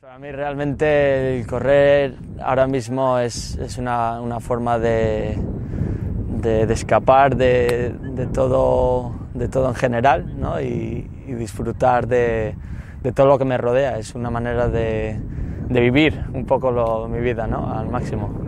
Para mí realmente el correr ahora mismo es, es una, una, forma de, de, escapar de, de, todo, de todo en general ¿no? y, y, disfrutar de, de, todo lo que me rodea. Es una manera de, vivir un poco lo, mi vida ¿no? al máximo.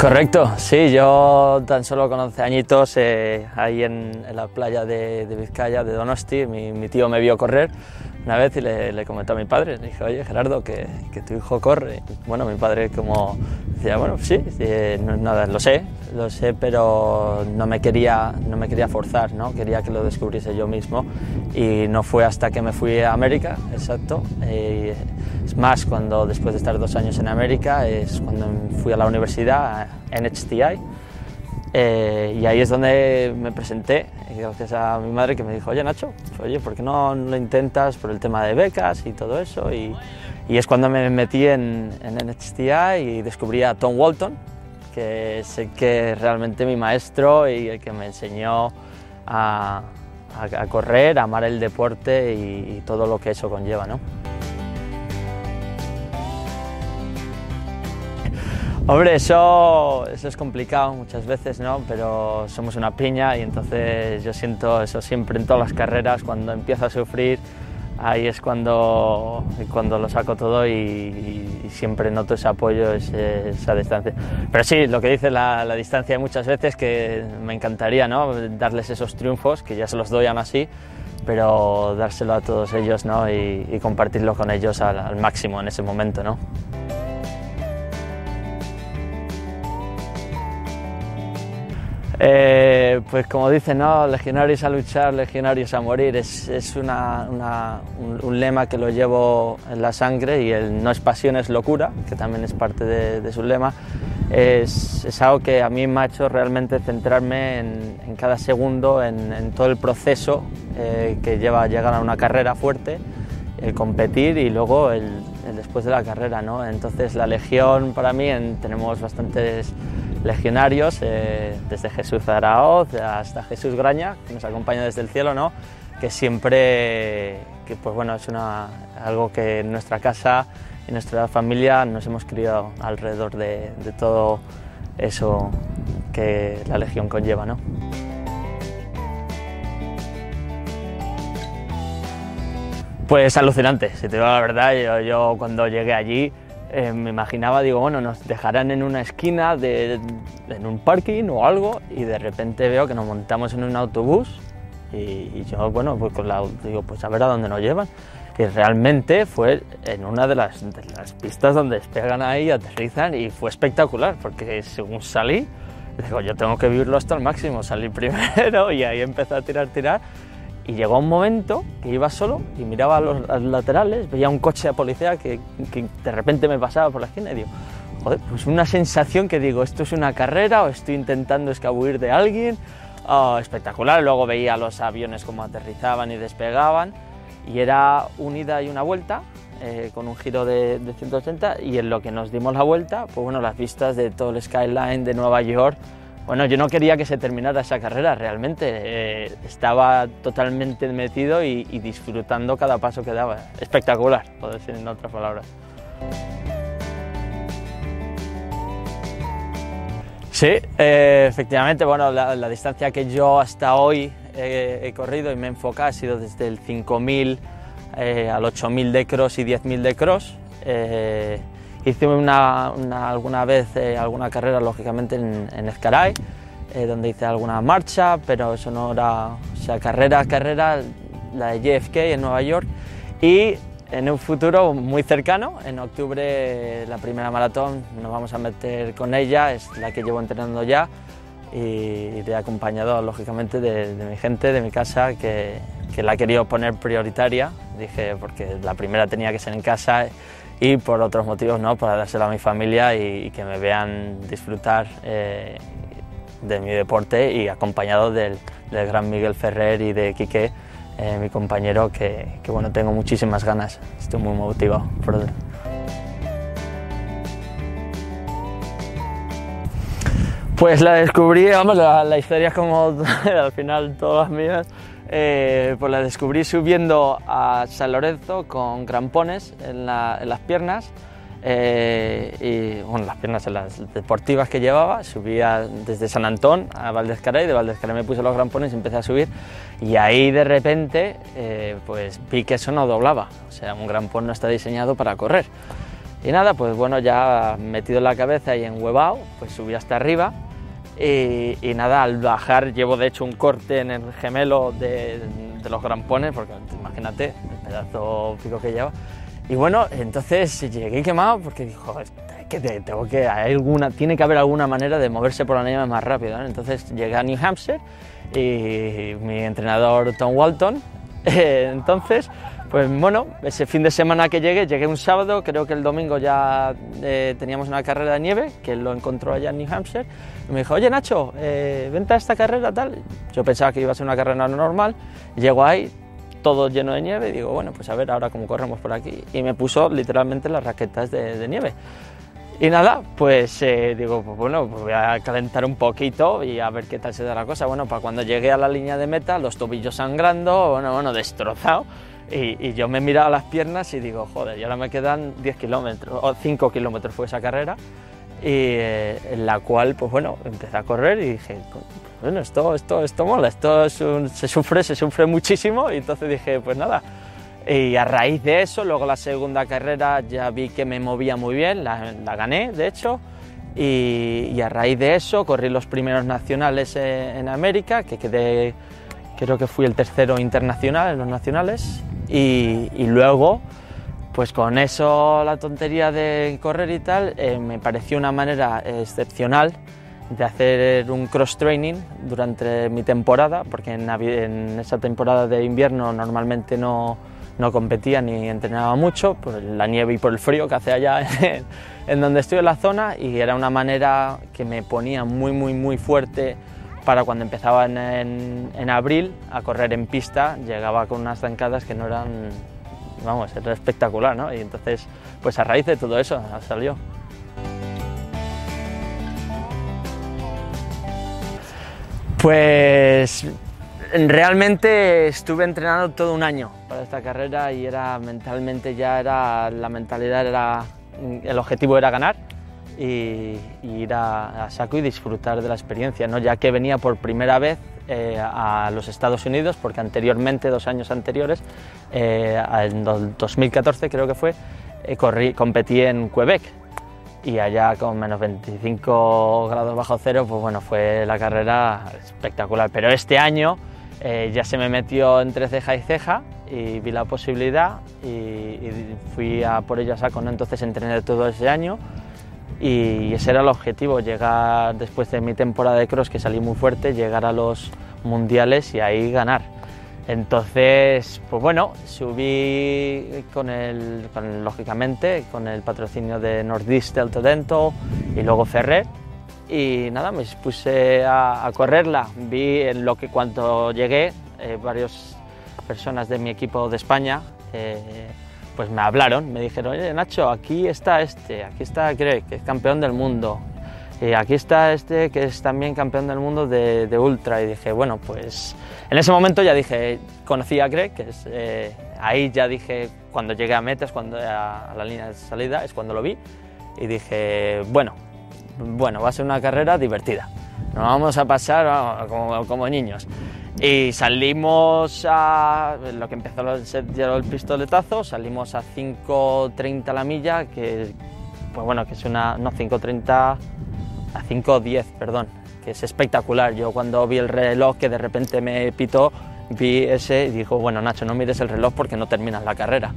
Correcto, sí, yo tan solo con 11 añitos, eh, ahí en, la playa de, Vizcaya, de Donosti, mi, tío me vio correr una vez y le, le comentó a mi padre, le dije, oye Gerardo, que, que, tu hijo corre. Bueno, mi padre como decía, bueno, sí, no, nada, lo sé, lo sé, pero no me quería, no me quería forzar, ¿no? quería que lo descubriese yo mismo y no fue hasta que me fui a América, exacto. Eh, es más, cuando después de estar dos años en América, es cuando fui a la universidad, a NHTI, eh, y ahí es donde me presenté, gracias a mi madre que me dijo, oye Nacho, oye, ¿por qué no lo intentas por el tema de becas y todo eso? Y, y es cuando me metí en, en NHTI y descubrí a Tom Walton, que es el que realmente mi maestro y el que me enseñó a, a, a correr, a amar el deporte y, y todo lo que eso conlleva. ¿no? Hombre, eso, eso es complicado muchas veces, ¿no? Pero somos una piña y entonces yo siento eso siempre en todas las carreras, cuando empiezo a sufrir, ahí es cuando, cuando lo saco todo y, y siempre noto ese apoyo, ese, esa distancia. Pero sí, lo que dice la, la, distancia muchas veces, que me encantaría, ¿no? Darles esos triunfos, que ya se los doy aún así, pero dárselo a todos ellos, ¿no? Y, y compartirlo con ellos al, al máximo en ese momento, ¿no? Eh, pues como dicen, ¿no? legionarios a luchar, legionarios a morir, es, es un, un, lema que lo llevo en la sangre y el no es pasión, es locura, que también es parte de, su lema, es, algo que a mí me ha hecho realmente centrarme en, cada segundo, en, todo el proceso eh, que lleva a llegar a una carrera fuerte, el competir y luego el, después de la carrera. ¿no? Entonces la legión para mí en, tenemos bastantes legionarios, eh, desde Jesús Araoz hasta Jesús Graña, que nos acompaña desde el cielo, ¿no? que siempre que, pues bueno, es una, algo que en nuestra casa y nuestra familia nos hemos criado alrededor de, de todo eso que la legión conlleva. ¿no? Pues alucinante, si te digo la verdad, yo, yo cuando llegué allí eh, me imaginaba, digo, bueno, nos dejarán en una esquina, de, en un parking o algo, y de repente veo que nos montamos en un autobús y, y yo, bueno, pues con la, digo, pues a ver a dónde nos llevan. Y realmente fue en una de las, de las pistas donde despegan ahí, aterrizan, y fue espectacular, porque según salí, digo, yo tengo que vivirlo hasta el máximo, salí primero y ahí empecé a tirar, tirar, y llegó un momento que iba solo y miraba a los, a los laterales, veía un coche de policía que, que, de repente me pasaba por la esquina y digo, joder, pues una sensación que digo, esto es una carrera o estoy intentando escabullir de alguien. Oh, espectacular. Luego veía los aviones como aterrizaban y despegaban y era una ida y una vuelta eh, con un giro de, de 180 y en lo que nos dimos la vuelta, pues bueno, las vistas de todo el skyline de Nueva York bueno, yo no quería que se terminara esa carrera realmente, eh, estaba totalmente metido y, disfrutando cada paso que daba. Espectacular, puedo decir en otras palabras. Sí, eh, efectivamente, bueno, la, distancia que yo hasta hoy he, he corrido y me he enfocado ha sido desde el 5000 eh, al 8000 de cross y 10000 de cross. Hice una, una, alguna vez eh, alguna carrera, lógicamente, en, en Escaray, eh, donde hice alguna marcha, pero eso no era, o sea, carrera, carrera, la de JFK en Nueva York. Y en un futuro muy cercano, en octubre, la primera maratón, nos vamos a meter con ella, es la que llevo entrenando ya, y de acompañado, lógicamente, de, de mi gente, de mi casa, que, que la he querido poner prioritaria, dije, porque la primera tenía que ser en casa y por otros motivos, ¿no? para dárselo a mi familia y, que me vean disfrutar eh, de mi deporte y acompañado del, del gran Miguel Ferrer y de Quique, eh, mi compañero, que, bueno, tengo muchísimas ganas, estoy muy motivado Pues la descubrí, vamos, la, la historia es como al final todas mías, eh, pues la descubrí subiendo a San Lorenzo con crampones en, la, en las piernas eh, y bueno, las piernas en las deportivas que llevaba, subía desde San Antón a Valdezcaray, de Valdezcaray me puse los crampones y empecé a subir y ahí de repente eh, pues vi que eso no doblaba, o sea, un grampón no está diseñado para correr. Y nada, pues bueno, ya metido en la cabeza y en huevao, pues subí hasta arriba y, y, nada, al bajar llevo de hecho un corte en el gemelo de, de los grampones, porque imagínate el pedazo pico que lleva. Y bueno, entonces llegué quemado porque dijo, que tengo que, hay alguna, tiene que haber alguna manera de moverse por la nieve más rápido. ¿no? Entonces llegué a New Hampshire y mi entrenador Tom Walton, eh, entonces, pues bueno, ese fin de semana que llegué, llegué un sábado, creo que el domingo ya eh, teníamos una carrera de nieve, que lo encontró allá en New Hampshire, y me dijo, oye Nacho, eh, esta carrera tal. Yo pensaba que iba a ser una carrera normal, llego ahí, todo lleno de nieve, y digo, bueno, pues a ver ahora cómo corremos por aquí. Y me puso literalmente las raquetas de, de nieve. Y nada, pues eh, digo, pues bueno, pues voy a calentar un poquito y a ver qué tal se da la cosa. Bueno, para cuando llegué a la línea de meta, los tobillos sangrando, bueno, bueno, destrozado. Y, y yo me miraba las piernas y digo, joder, y ahora me quedan 10 kilómetros, o 5 kilómetros fue esa carrera, y eh, en la cual, pues bueno, empecé a correr y dije, bueno, esto, esto, esto mola, esto es un, se sufre, se sufre muchísimo, y entonces dije, pues nada, y a raíz de eso, luego la segunda carrera ya vi que me movía muy bien, la, la gané de hecho, y, y, a raíz de eso corrí los primeros nacionales en, en, América, que quedé, creo que fui el tercero internacional en los nacionales, y, luego, pues con eso, la tontería de correr y tal, eh, me pareció una manera excepcional de hacer un cross-training durante mi temporada, porque en, en esa temporada de invierno normalmente no no competía ni entrenaba mucho por la nieve y por el frío que hace allá en, en, donde estoy en la zona y era una manera que me ponía muy muy muy fuerte para cuando empezaba en, en, abril a correr en pista llegaba con unas zancadas que no eran vamos era espectacular ¿no? y entonces pues a raíz de todo eso salió pues Realmente estuve entrenando todo un año para esta carrera y era mentalmente ya era la mentalidad era el objetivo era ganar y, y ir a, a, saco y disfrutar de la experiencia, ¿no? ya que venía por primera vez eh, a los Estados Unidos porque anteriormente, dos años anteriores, eh, en 2014 creo que fue, eh, corrí, competí en Quebec y allá con menos 25 grados bajo cero, pues bueno, fue la carrera espectacular. Pero este año eh, ya se me metió entre ceja y ceja y vi la posibilidad y, y fui a por ella saco, ¿no? entonces entrené todo ese año y ese era el objetivo, llegar después de mi temporada de cross que salí muy fuerte, llegar a los mundiales y ahí ganar. Entonces, pues bueno, subí con el, con, lógicamente, con el patrocinio de Northeast Delta Dental y luego Ferrer y nada, me puse a, a, correrla. Vi en lo que cuando llegué, eh, varias personas de mi equipo de España eh, pues me hablaron, me dijeron, oye Nacho, aquí está este, aquí está Greg, que es campeón del mundo, y aquí está este que es también campeón del mundo de, ultra. Y dije, bueno, pues en ese momento ya dije, conocí a Greg, que es, eh, ahí ya dije, cuando llegué a metas, cuando a, la línea de salida, es cuando lo vi, y dije, bueno, bueno, va a ser una carrera divertida. Nos vamos a pasar como niños. Y salimos a lo que empezó a ser el pistoletazo, salimos a 5.30 la milla, que pues bueno, que es una no 5.30 a 5.10, perdón, que es espectacular. Yo cuando vi el reloj que de repente me pitó, vi ese y dijo, bueno, Nacho, no mires el reloj porque no terminas la carrera.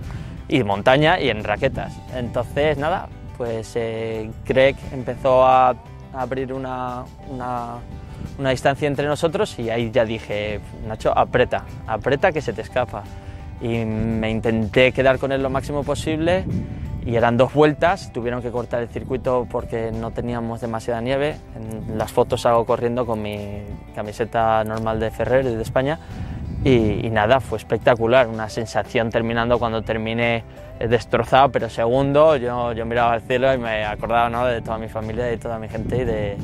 Y montaña y en raquetas. Entonces, nada, pues eh, Greg empezó a, abrir una, una, distancia entre nosotros y ahí ya dije, Nacho, aprieta, aprieta que se te escapa. Y me intenté quedar con él lo máximo posible y eran dos vueltas, tuvieron que cortar el circuito porque no teníamos demasiada nieve. En las fotos hago corriendo con mi camiseta normal de Ferrer de España y, nada, fue espectacular, una sensación terminando cuando terminé destrozado, pero segundo yo, yo miraba al cielo y me acordaba ¿no? de toda mi familia, de toda mi gente y de,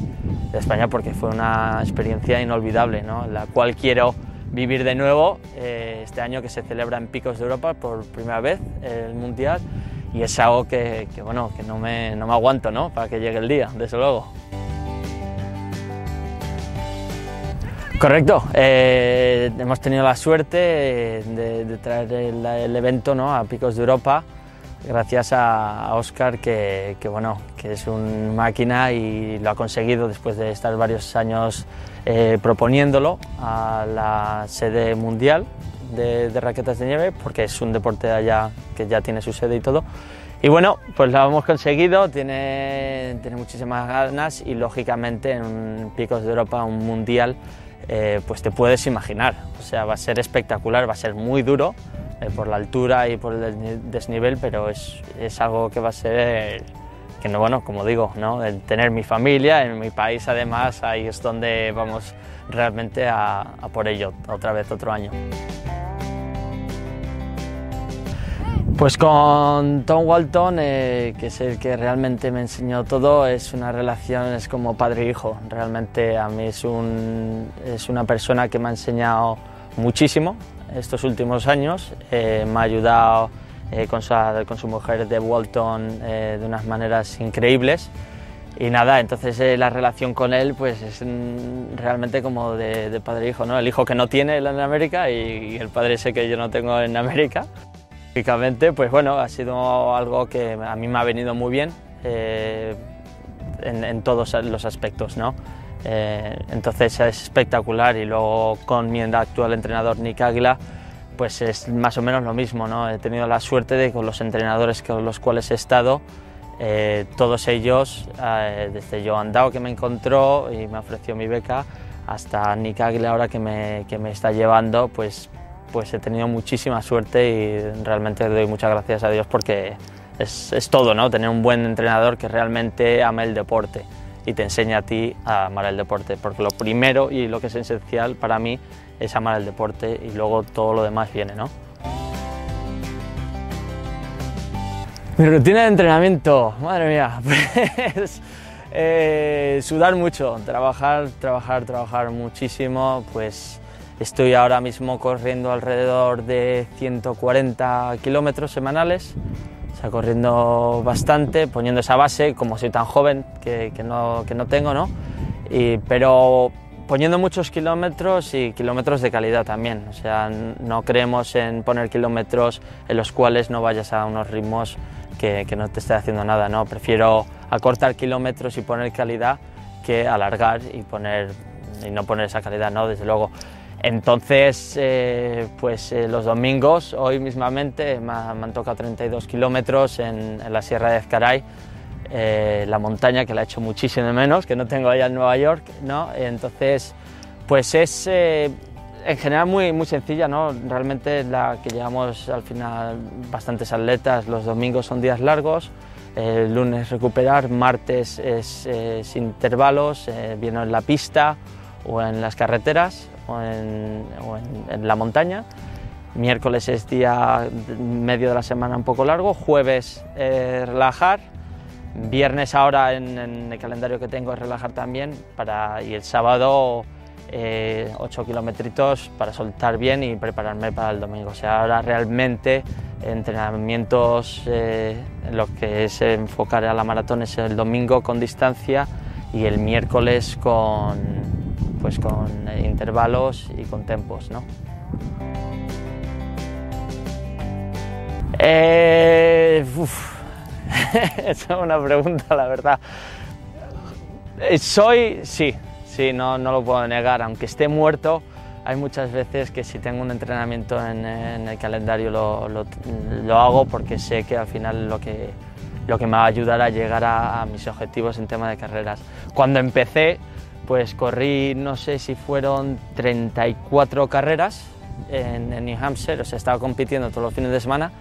de España porque fue una experiencia inolvidable, ¿no? la cual quiero vivir de nuevo eh, este año que se celebra en Picos de Europa por primera vez el Mundial y es algo que, bueno, que no me, no me aguanto ¿no? para que llegue el día, desde luego. Correcto, eh, hemos tenido la suerte de, traer el, evento ¿no? a Picos de Europa gracias a Oscar que, bueno, que es un máquina y lo ha conseguido después de estar varios años eh, proponiéndolo a la sede mundial de, raquetas de nieve porque es un deporte allá que ya tiene su sede y todo. Y bueno, pues lo hemos conseguido, tiene, tiene muchísimas ganas y lógicamente en Picos de Europa, un mundial, eh, pues te puedes imaginar, o sea, va a ser espectacular, va a ser muy duro eh, por la altura y por el desnivel, pero es, es, algo que va a ser, que no, bueno, como digo, ¿no? el tener mi familia en mi país además, ahí es donde vamos realmente a, por ello, otra vez otro año. Pues con Tom Walton, eh, que es el que realmente me enseñó todo, es una relación, es como padre e hijo. Realmente a mí es, un, es una persona que me ha enseñado muchísimo estos últimos años. Eh, me ha ayudado eh, con, su, con, su, mujer de Walton de unas maneras increíbles. Y nada, entonces la relación con él pues es realmente como de, de padre e hijo, ¿no? El hijo que no tiene él en América y, y el padre ese que yo no tengo en América. Lógicamente, pues bueno, ha sido algo que a mí me ha venido muy bien eh, en, todos los aspectos, ¿no? Eh, entonces es espectacular y luego con mi actual entrenador Nick Águila, pues es más o menos lo mismo, ¿no? He tenido la suerte de con los entrenadores con los cuales he estado, eh, todos ellos, desde Joan Dao que me encontró y me ofreció mi beca, hasta Nick Águila ahora que me, que me está llevando, pues pues he tenido muchísima suerte y realmente le doy muchas gracias a Dios porque es, es, todo, ¿no? Tener un buen entrenador que realmente ama el deporte y te enseña a ti a amar el deporte, porque lo primero y lo que es esencial para mí es amar el deporte y luego todo lo demás viene, ¿no? Mi rutina de entrenamiento, madre mía, pues eh, sudar mucho, trabajar, trabajar, trabajar muchísimo, pues Estoy ahora mismo corriendo alrededor de 140 kilómetros semanales, o sea, corriendo bastante, poniendo esa base, como soy tan joven que, que, no, que no, tengo, ¿no? Y, pero poniendo muchos kilómetros y kilómetros de calidad también, o sea, no creemos en poner kilómetros en los cuales no vayas a unos ritmos que, que no te esté haciendo nada, ¿no? Prefiero acortar kilómetros y poner calidad que alargar y, poner, y no poner esa calidad, ¿no? Desde luego. Entonces, eh, pues eh, los domingos, hoy mismamente, me, han tocado 32 kilómetros en, la Sierra de Ezcaray, eh, la montaña que la he hecho muchísimo menos, que no tengo allá en Nueva York, ¿no? Entonces, pues es en general muy, muy sencilla, ¿no? Realmente la que llevamos al final bastantes atletas, los domingos son días largos, el lunes recuperar, martes es, intervalos, viene en la pista o en las carreteras, o en, la montaña. Miércoles es día medio de la semana un poco largo, jueves eh, relajar, viernes ahora en, el calendario que tengo es relajar también para, y el sábado eh, 8 kilometritos para soltar bien y prepararme para el domingo. O sea, ahora realmente entrenamientos eh, en lo que es enfocar a la maratón es el domingo con distancia y el miércoles con pues con intervalos y con tempos. ¿no? Eh, es una pregunta, la verdad. Eh, soy, sí, sí, no, no lo puedo negar, aunque esté muerto, hay muchas veces que si tengo un entrenamiento en, el calendario lo, lo, hago porque sé que al final lo que, lo que me va a ayudar a llegar a, a mis objetivos en tema de carreras. Cuando empecé, pues corrí, no sé si fueron 34 carreras en, New Hampshire, o sea, estaba compitiendo todos los fines de semana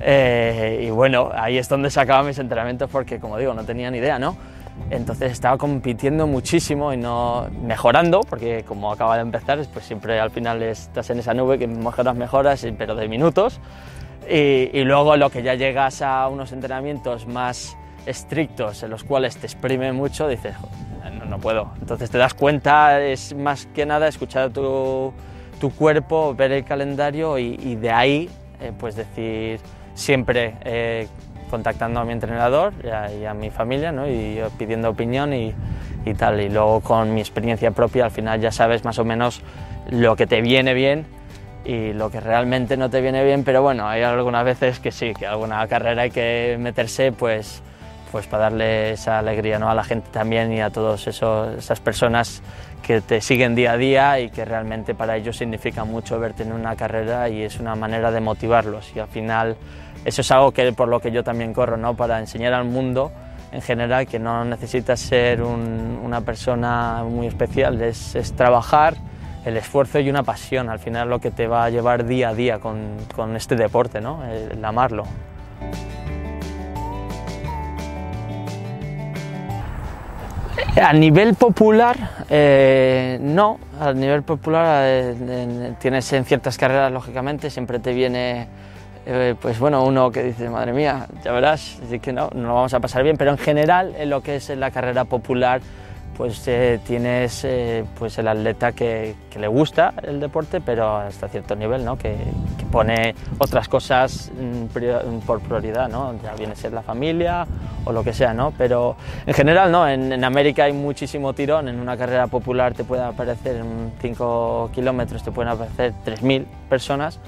Eh, y bueno, ahí es donde sacaba mis entrenamientos porque, como digo, no tenía ni idea, ¿no? Entonces estaba compitiendo muchísimo y no mejorando, porque como acaba de empezar, pues siempre al final estás en esa nube que mejoras, mejoras, pero de minutos. Y, y luego lo que ya llegas a unos entrenamientos más estrictos, en los cuales te exprime mucho, dices, no, puedo. Entonces te das cuenta, es más que nada escuchar tu, tu cuerpo, ver el calendario y, y de ahí, eh, pues decir, siempre eh, contactando a mi entrenador y a, y a mi familia ¿no? y yo pidiendo opinión y, y, tal. Y luego con mi experiencia propia al final ya sabes más o menos lo que te viene bien y lo que realmente no te viene bien, pero bueno, hay algunas veces que sí, que alguna carrera hay que meterse pues, pues para darle esa alegría ¿no? a la gente también y a todas esas personas que te siguen día a día y que realmente para ellos significa mucho verte en una carrera y es una manera de motivarlos y al final eso es algo que, por lo que yo también corro, ¿no? para enseñar al mundo en general que no necesitas ser un, una persona muy especial, es, es, trabajar, el esfuerzo y una pasión, al final lo que te va a llevar día a día con, con este deporte, ¿no? el, el amarlo. A nivel popular, eh, no. A nivel popular eh, en, tienes en ciertas carreras, lógicamente, siempre te viene, eh, pues bueno, uno que dice, madre mía, ya verás, que no, no lo vamos a pasar bien, pero en general, en lo que es la carrera popular, pues eh, tienes eh, pues el atleta que, que, le gusta el deporte, pero hasta cierto nivel, ¿no? que, que pone otras cosas mm, por prioridad, ¿no? ya viene a ser la familia o lo que sea, ¿no? pero en general no, en, en América hay muchísimo tirón, en una carrera popular te puede aparecer en 5 kilómetros, te pueden aparecer 3.000 personas,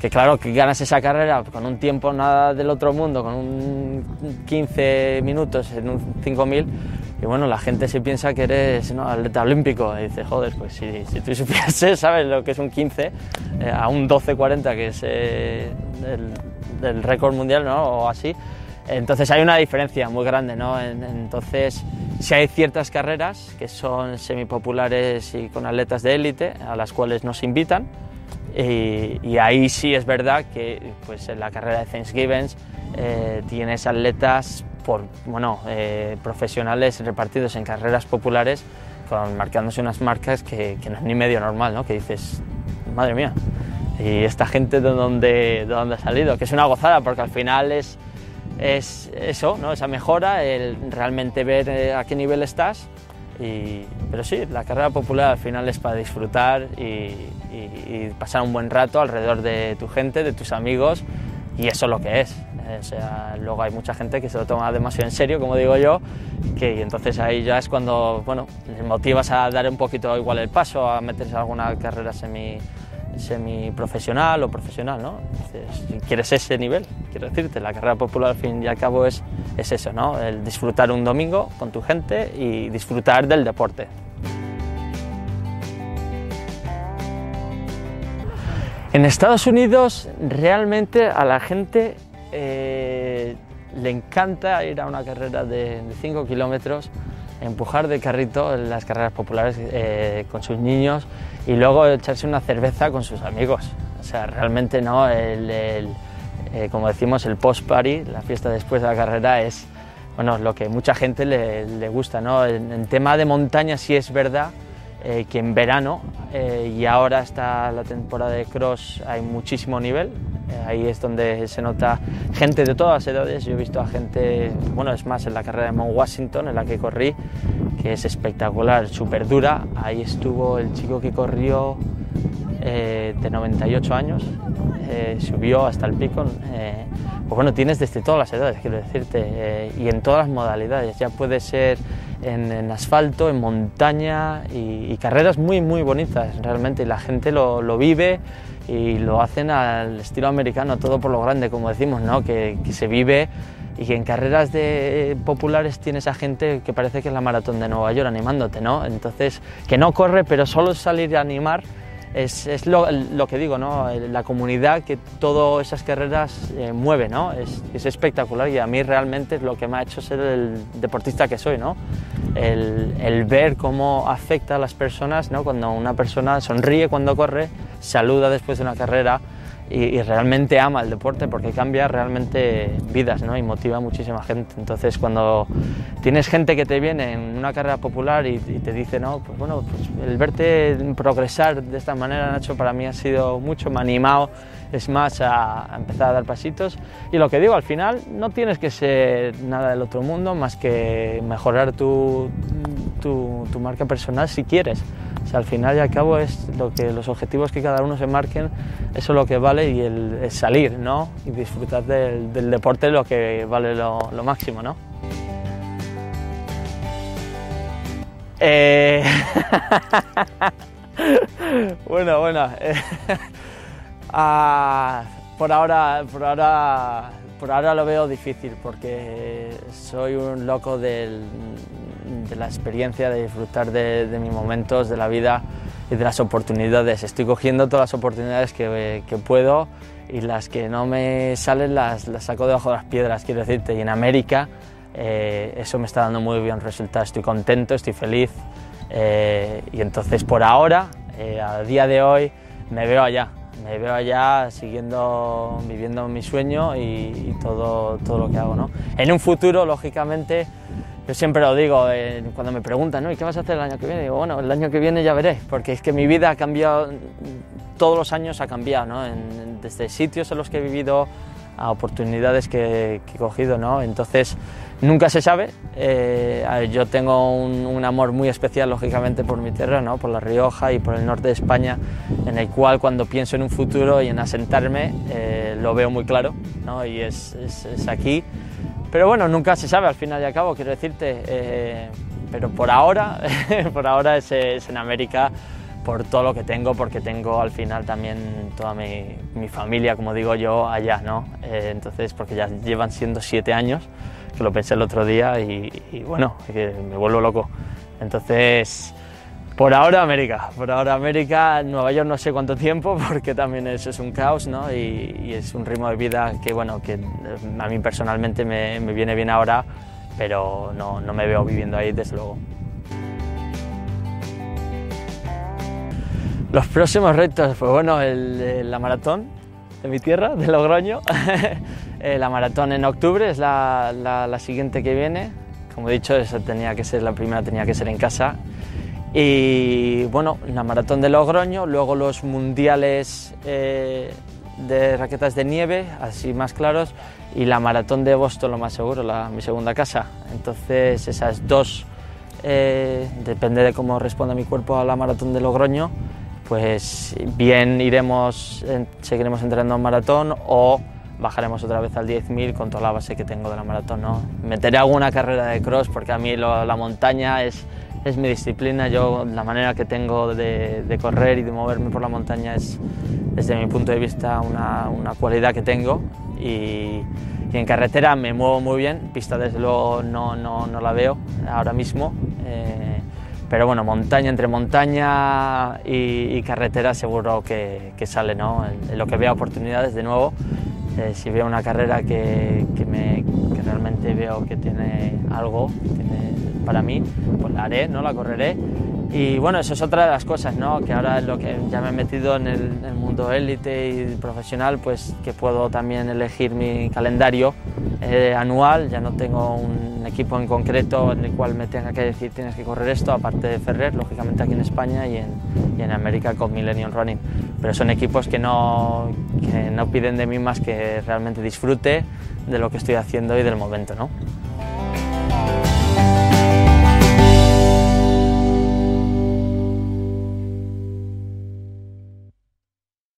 que claro que ganas esa carrera con un tiempo nada del otro mundo, con un 15 minutos en un 5000 y bueno, la gente se piensa que eres ¿no? atleta olímpico y dice, joder, pues si, si tú supieses, ¿sabes lo que es un 15 eh, a un 12.40 que es eh, el, el récord mundial ¿no? o así, entonces hay una diferencia muy grande, ¿no? Entonces, si hay ciertas carreras que son semipopulares y con atletas de élite a las cuales nos invitan, y, y, ahí sí es verdad que pues, en la carrera de Thanksgiving eh, tienes atletas por, bueno, eh, profesionales repartidos en carreras populares con, marcándose unas marcas que, que, no es ni medio normal, ¿no? que dices, madre mía, ¿y esta gente de dónde, de dónde ha salido? Que es una gozada porque al final es, es eso, ¿no? esa mejora, el realmente ver eh, a qué nivel estás. Y, pero sí, la carrera popular al final es para disfrutar y, y, y, pasar un buen rato alrededor de tu gente, de tus amigos, y eso es lo que es. O sea, luego hay mucha gente que se lo toma demasiado en serio, como digo yo, que entonces ahí ya es cuando, bueno, les motivas a dar un poquito igual el paso, a meterse a alguna carrera semi, semi profesional o profesional, ¿no? Si quieres ese nivel, quiero decirte, la carrera popular al fin y al cabo es, es eso, ¿no? El disfrutar un domingo con tu gente y disfrutar del deporte. En Estados Unidos realmente a la gente eh, le encanta ir a una carrera de 5 kilómetros, empujar de carrito en las carreras populares eh, con sus niños y luego echarse una cerveza con sus amigos. O sea, realmente no, el, eh, como decimos, el post-party, la fiesta después de la carrera es bueno, lo que mucha gente le, gusta. ¿no? En, tema de montaña sí es verdad que en verano y ahora está la temporada de cross hay muchísimo nivel, ahí es donde se nota gente de todas las edades, yo he visto a gente, bueno es más en la carrera de Mount Washington en la que corrí, que es espectacular, súper dura, ahí estuvo el chico que corrió de 98 años, subió hasta el pico, pues bueno, tienes desde todas las edades, quiero decirte, y en todas las modalidades, ya puede ser en, asfalto, en montaña y, carreras muy, muy bonitas realmente. La gente lo, lo, vive y lo hacen al estilo americano, todo por lo grande, como decimos, ¿no? que, que se vive y que en carreras de populares tienes a gente que parece que es la maratón de Nueva York animándote, ¿no? Entonces, que no corre, pero solo salir a animar es, es lo, lo, que digo, ¿no? la comunidad que todas esas carreras eh, mueve, ¿no? Es, es, espectacular y a mí realmente es lo que me ha hecho ser el deportista que soy, ¿no? El, el, ver cómo afecta a las personas, ¿no? Cuando una persona sonríe cuando corre, saluda después de una carrera y, realmente ama el deporte porque cambia realmente vidas ¿no? y motiva a muchísima gente. Entonces cuando tienes gente que te viene en una carrera popular y, te dice, no, pues bueno, pues el verte progresar de esta manera, Nacho, para mí ha sido mucho, me ha animado, es más, a, empezar a dar pasitos. Y lo que digo, al final no tienes que ser nada del otro mundo más que mejorar tu, tu, tu marca personal si quieres al final y al cabo es lo que los objetivos que cada uno se marquen, eso es lo que vale y el, salir, ¿no? Y disfrutar del, del deporte lo que vale lo, lo máximo, ¿no? Eh... bueno, bueno. Eh, ah, por ahora, por ahora, por ahora lo veo difícil porque soy un loco del, de la experiencia, de disfrutar de, mis momentos, de la vida y de las oportunidades. Estoy cogiendo todas las oportunidades que, que puedo y las que no me salen las, las, saco debajo de las piedras, quiero decirte. Y en América eh, eso me está dando muy bien resultados. Estoy contento, estoy feliz eh, y entonces por ahora, eh, a día de hoy, me veo allá. Me veo allá siguiendo, viviendo mi sueño y, y todo, todo lo que hago. ¿no? En un futuro, lógicamente, yo siempre lo digo eh, cuando me preguntan, ¿no? ¿y qué vas a hacer el año que viene? Digo, bueno, el año que viene ya veré, porque es que mi vida ha cambiado, todos los años ha cambiado, ¿no? desde sitios en los que he vivido a oportunidades que, he cogido, ¿no? Entonces, nunca se sabe. Eh, yo tengo un, amor muy especial, lógicamente, por mi tierra, ¿no? Por La Rioja y por el norte de España, en el cual cuando pienso en un futuro y en asentarme, eh, lo veo muy claro, ¿no? Y es, es, es aquí pero bueno, nunca se sabe al final y al cabo, quiero decirte. Eh, pero por ahora, por ahora es, en América por todo lo que tengo, porque tengo al final también toda mi, mi familia, como digo yo, allá, ¿no? Eh, entonces, porque ya llevan siendo siete años, que lo pensé el otro día y, bueno, me vuelvo loco. Entonces, por ahora América, por ahora América, Nueva York no sé cuánto tiempo porque también eso es un caos ¿no? y, es un ritmo de vida que, bueno, que a mí personalmente me, me viene bien ahora, pero no, no, me veo viviendo ahí desde luego. Los próximos retos, pues bueno, el, la maratón de mi tierra, de Logroño, eh, la maratón en octubre es la, la, la siguiente que viene, como he dicho, esa tenía que ser la primera, tenía que ser en casa y bueno, la maratón de Logroño, luego los mundiales eh, de raquetas de nieve, así más claros, y la maratón de Boston, lo más seguro, la, mi segunda casa. Entonces, esas dos, eh, depende de cómo responda mi cuerpo a la maratón de Logroño, pues bien iremos, seguiremos entrenando en maratón o bajaremos otra vez al 10.000 con toda la base que tengo de la maratón. ¿no? Meteré alguna carrera de cross porque a mí la montaña es es mi disciplina. Yo, la manera que tengo de, correr y de moverme por la montaña es, desde mi punto de vista, una, una cualidad que tengo. Y, en carretera me muevo muy bien, pista desde luego no, no, no la veo ahora mismo. Eh, pero bueno, montaña entre montaña y, carretera seguro que, sale, ¿no? En, lo que veo oportunidades de nuevo. Eh, si veo una carrera que, que, me, que realmente veo que tiene algo, para mí, pues la haré, ¿no? La correré. Y bueno, eso es otra de las cosas, ¿no? Que ahora es lo que ya me he metido en el, mundo élite y profesional, pues que puedo también elegir mi calendario eh, anual, ya no tengo un equipo en concreto en el cual me tenga que decir tienes que correr esto, aparte de Ferrer, lógicamente aquí en España y en, y en América con Millennium Running. Pero son equipos que no, que no piden de mí más que realmente disfrute de lo que estoy haciendo y del momento, ¿no?